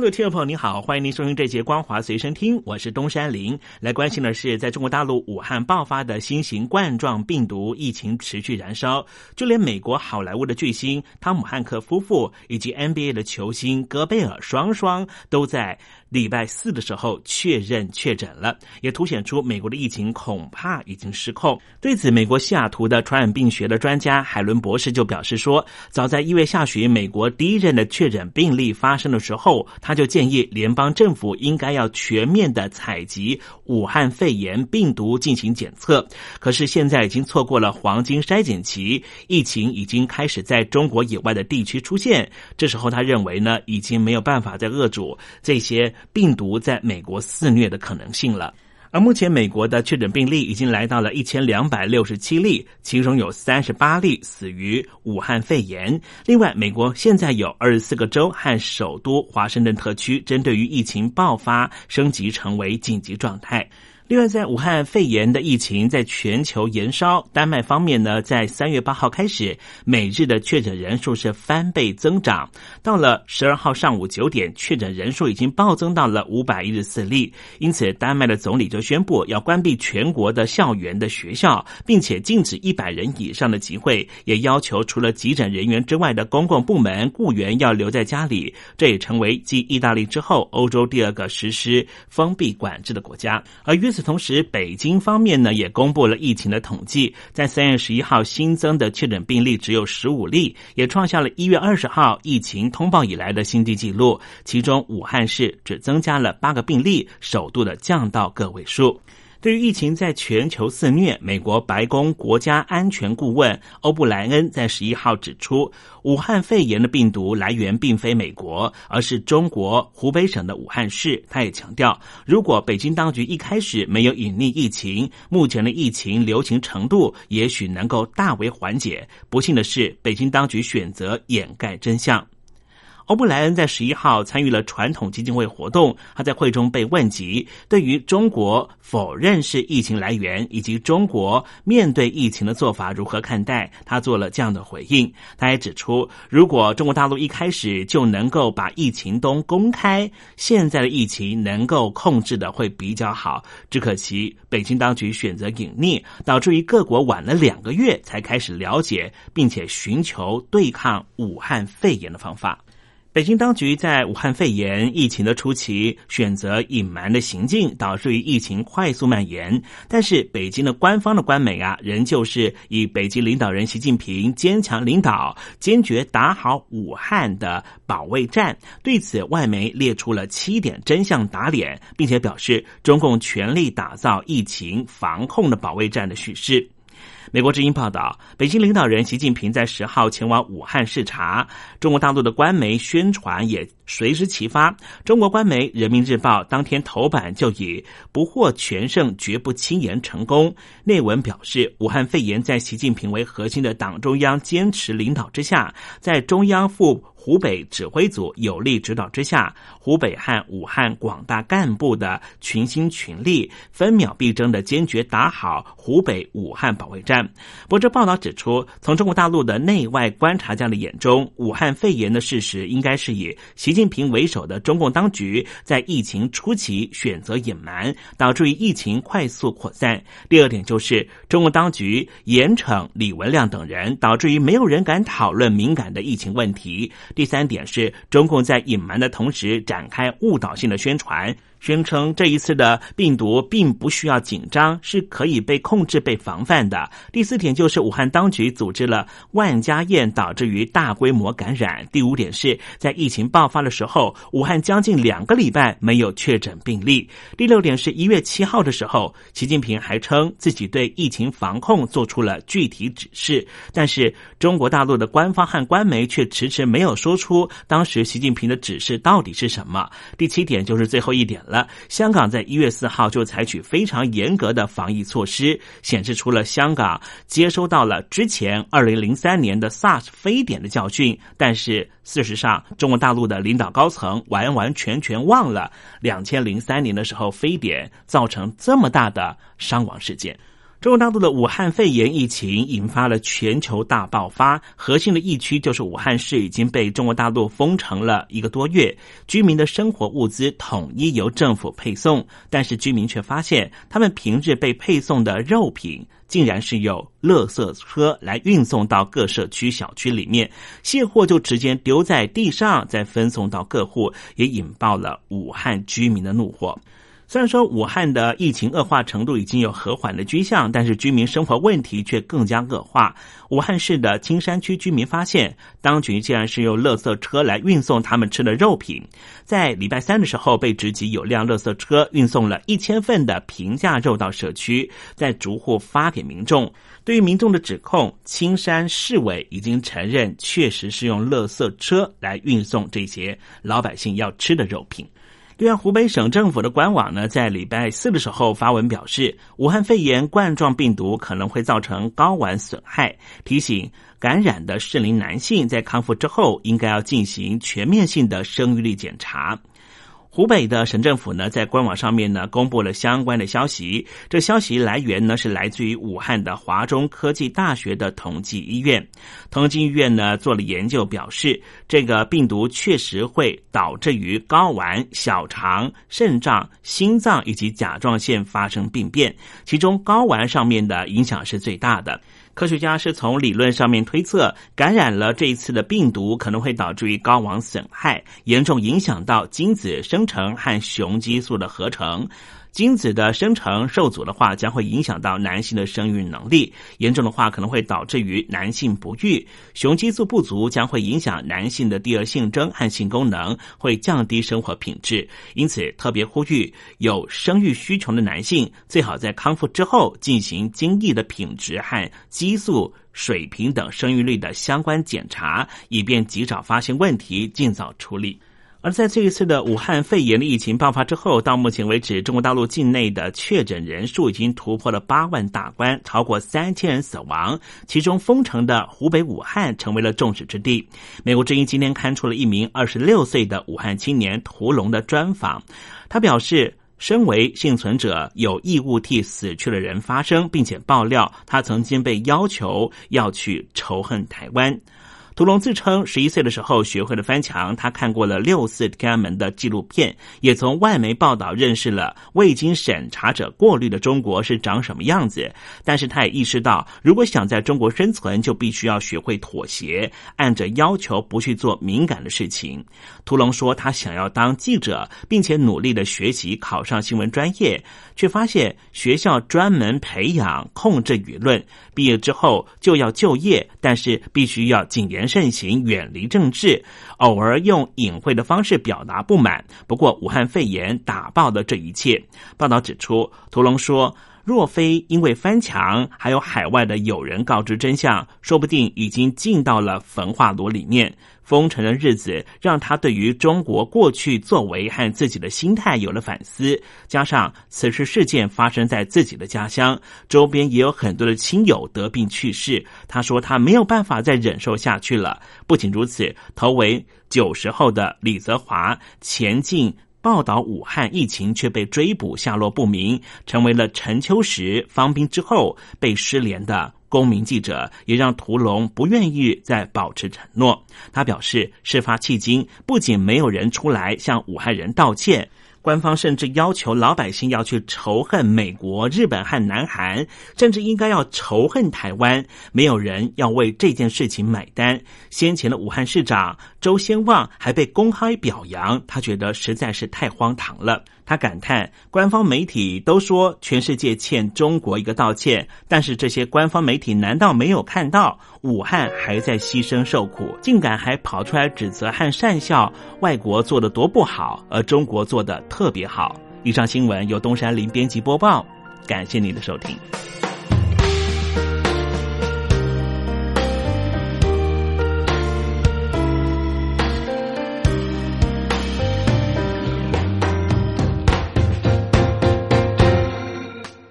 各位听众朋友，您好，欢迎您收听这节《光华随身听》，我是东山林。来关心的是，在中国大陆武汉爆发的新型冠状病毒疫情持续燃烧，就连美国好莱坞的巨星汤姆汉克夫妇以及 NBA 的球星戈贝尔双双都在。礼拜四的时候确认确诊了，也凸显出美国的疫情恐怕已经失控。对此，美国西雅图的传染病学的专家海伦博士就表示说，早在一月下旬，美国第一任的确诊病例发生的时候，他就建议联邦政府应该要全面的采集武汉肺炎病毒进行检测。可是现在已经错过了黄金筛检期，疫情已经开始在中国以外的地区出现。这时候，他认为呢，已经没有办法再遏阻这些。病毒在美国肆虐的可能性了。而目前美国的确诊病例已经来到了一千两百六十七例，其中有三十八例死于武汉肺炎。另外，美国现在有二十四个州和首都华盛顿特区针对于疫情爆发升级成为紧急状态。另外，在武汉肺炎的疫情在全球延烧，丹麦方面呢，在三月八号开始，每日的确诊人数是翻倍增长，到了十二号上午九点，确诊人数已经暴增到了五百一十四例。因此，丹麦的总理就宣布要关闭全国的校园的学校，并且禁止一百人以上的集会，也要求除了急诊人员之外的公共部门雇员要留在家里。这也成为继意大利之后，欧洲第二个实施封闭管制的国家。而与此同时，北京方面呢也公布了疫情的统计，在三月十一号新增的确诊病例只有十五例，也创下了一月二十号疫情通报以来的新低纪录。其中，武汉市只增加了八个病例，首度的降到个位数。对于疫情在全球肆虐，美国白宫国家安全顾问欧布莱恩在十一号指出，武汉肺炎的病毒来源并非美国，而是中国湖北省的武汉市。他也强调，如果北京当局一开始没有隐匿疫情，目前的疫情流行程度也许能够大为缓解。不幸的是，北京当局选择掩盖真相。欧布莱恩在十一号参与了传统基金会活动，他在会中被问及对于中国否认是疫情来源以及中国面对疫情的做法如何看待，他做了这样的回应。他也指出，如果中国大陆一开始就能够把疫情都公开，现在的疫情能够控制的会比较好。只可惜北京当局选择隐匿，导致于各国晚了两个月才开始了解，并且寻求对抗武汉肺炎的方法。北京当局在武汉肺炎疫情的初期选择隐瞒的行径，导致于疫情快速蔓延。但是，北京的官方的官媒啊，仍旧是以北京领导人习近平坚强领导、坚决打好武汉的保卫战。对此，外媒列出了七点真相打脸，并且表示中共全力打造疫情防控的保卫战的叙事。美国之音报道，北京领导人习近平在十号前往武汉视察。中国大陆的官媒宣传也随之齐发。中国官媒《人民日报》当天头版就以“不获全胜，绝不轻言成功”内文表示，武汉肺炎在习近平为核心的党中央坚持领导之下，在中央副。湖北指挥组有力指导之下，湖北和武汉广大干部的群心群力、分秒必争的坚决打好湖北武汉保卫战。不过，这报道指出，从中国大陆的内外观察家的眼中，武汉肺炎的事实应该是以习近平为首的中共当局在疫情初期选择隐瞒，导致于疫情快速扩散。第二点就是中共当局严惩李文亮等人，导致于没有人敢讨论敏感的疫情问题。第三点是中共在隐瞒的同时展开误导性的宣传。宣称这一次的病毒并不需要紧张，是可以被控制、被防范的。第四点就是武汉当局组织了万家宴，导致于大规模感染。第五点是在疫情爆发的时候，武汉将近两个礼拜没有确诊病例。第六点是一月七号的时候，习近平还称自己对疫情防控做出了具体指示，但是中国大陆的官方和官媒却迟迟没有说出当时习近平的指示到底是什么。第七点就是最后一点了。了。香港在一月四号就采取非常严格的防疫措施，显示出了香港接收到了之前二零零三年的 SARS 非典的教训。但是事实上，中国大陆的领导高层完完全全忘了两千零三年的时候非典造成这么大的伤亡事件。中国大陆的武汉肺炎疫情引发了全球大爆发，核心的疫区就是武汉市已经被中国大陆封城了一个多月，居民的生活物资统一由政府配送，但是居民却发现，他们平日被配送的肉品竟然是由垃圾车来运送到各社区小区里面，卸货就直接丢在地上，再分送到各户，也引爆了武汉居民的怒火。虽然说武汉的疫情恶化程度已经有和缓的迹象，但是居民生活问题却更加恶化。武汉市的青山区居民发现，当局竟然是用垃圾车来运送他们吃的肉品。在礼拜三的时候，被直击有辆垃圾车运送了一千份的平价肉到社区，在逐户发给民众。对于民众的指控，青山市委已经承认，确实是用垃圾车来运送这些老百姓要吃的肉品。另外，湖北省政府的官网呢，在礼拜四的时候发文表示，武汉肺炎冠状病毒可能会造成睾丸损害，提醒感染的适龄男性在康复之后，应该要进行全面性的生育力检查。湖北的省政府呢，在官网上面呢，公布了相关的消息。这消息来源呢，是来自于武汉的华中科技大学的同济医院。同济医院呢，做了研究，表示这个病毒确实会导致于睾丸、小肠、肾脏、心脏以及甲状腺发生病变，其中睾丸上面的影响是最大的。科学家是从理论上面推测，感染了这一次的病毒可能会导致于睾丸损害，严重影响到精子生成和雄激素的合成。精子的生成受阻的话，将会影响到男性的生育能力；严重的话，可能会导致于男性不育。雄激素不足将会影响男性的第二性征和性功能，会降低生活品质。因此，特别呼吁有生育需求的男性，最好在康复之后进行精液的品质和激素水平等生育率的相关检查，以便及早发现问题，尽早处理。而在这一次的武汉肺炎的疫情爆发之后，到目前为止，中国大陆境内的确诊人数已经突破了八万大关，超过三千人死亡。其中，封城的湖北武汉成为了众矢之的。美国之音今天刊出了一名二十六岁的武汉青年屠龙的专访，他表示，身为幸存者，有义务替死去的人发声，并且爆料他曾经被要求要去仇恨台湾。屠龙自称十一岁的时候学会了翻墙，他看过了六次天安门的纪录片，也从外媒报道认识了未经审查者过滤的中国是长什么样子。但是他也意识到，如果想在中国生存，就必须要学会妥协，按着要求不去做敏感的事情。屠龙说，他想要当记者，并且努力的学习考上新闻专业，却发现学校专门培养控制舆论，毕业之后就要就业，但是必须要谨言。慎行，远离政治，偶尔用隐晦的方式表达不满。不过，武汉肺炎打爆了这一切。报道指出，屠龙说。若非因为翻墙，还有海外的友人告知真相，说不定已经进到了焚化炉里面。封城的日子让他对于中国过去作为和自己的心态有了反思。加上此次事件发生在自己的家乡，周边也有很多的亲友得病去世。他说他没有办法再忍受下去了。不仅如此，头为九十后的李泽华前进。报道武汉疫情却被追捕，下落不明，成为了陈秋实方兵之后被失联的公民记者，也让屠龙不愿意再保持承诺。他表示，事发迄今，不仅没有人出来向武汉人道歉。官方甚至要求老百姓要去仇恨美国、日本和南韩，甚至应该要仇恨台湾。没有人要为这件事情买单。先前的武汉市长周先旺还被公开表扬，他觉得实在是太荒唐了。他感叹，官方媒体都说全世界欠中国一个道歉，但是这些官方媒体难道没有看到武汉还在牺牲受苦，竟敢还跑出来指责和善笑外国做的多不好，而中国做的特别好？以上新闻由东山林编辑播报，感谢您的收听。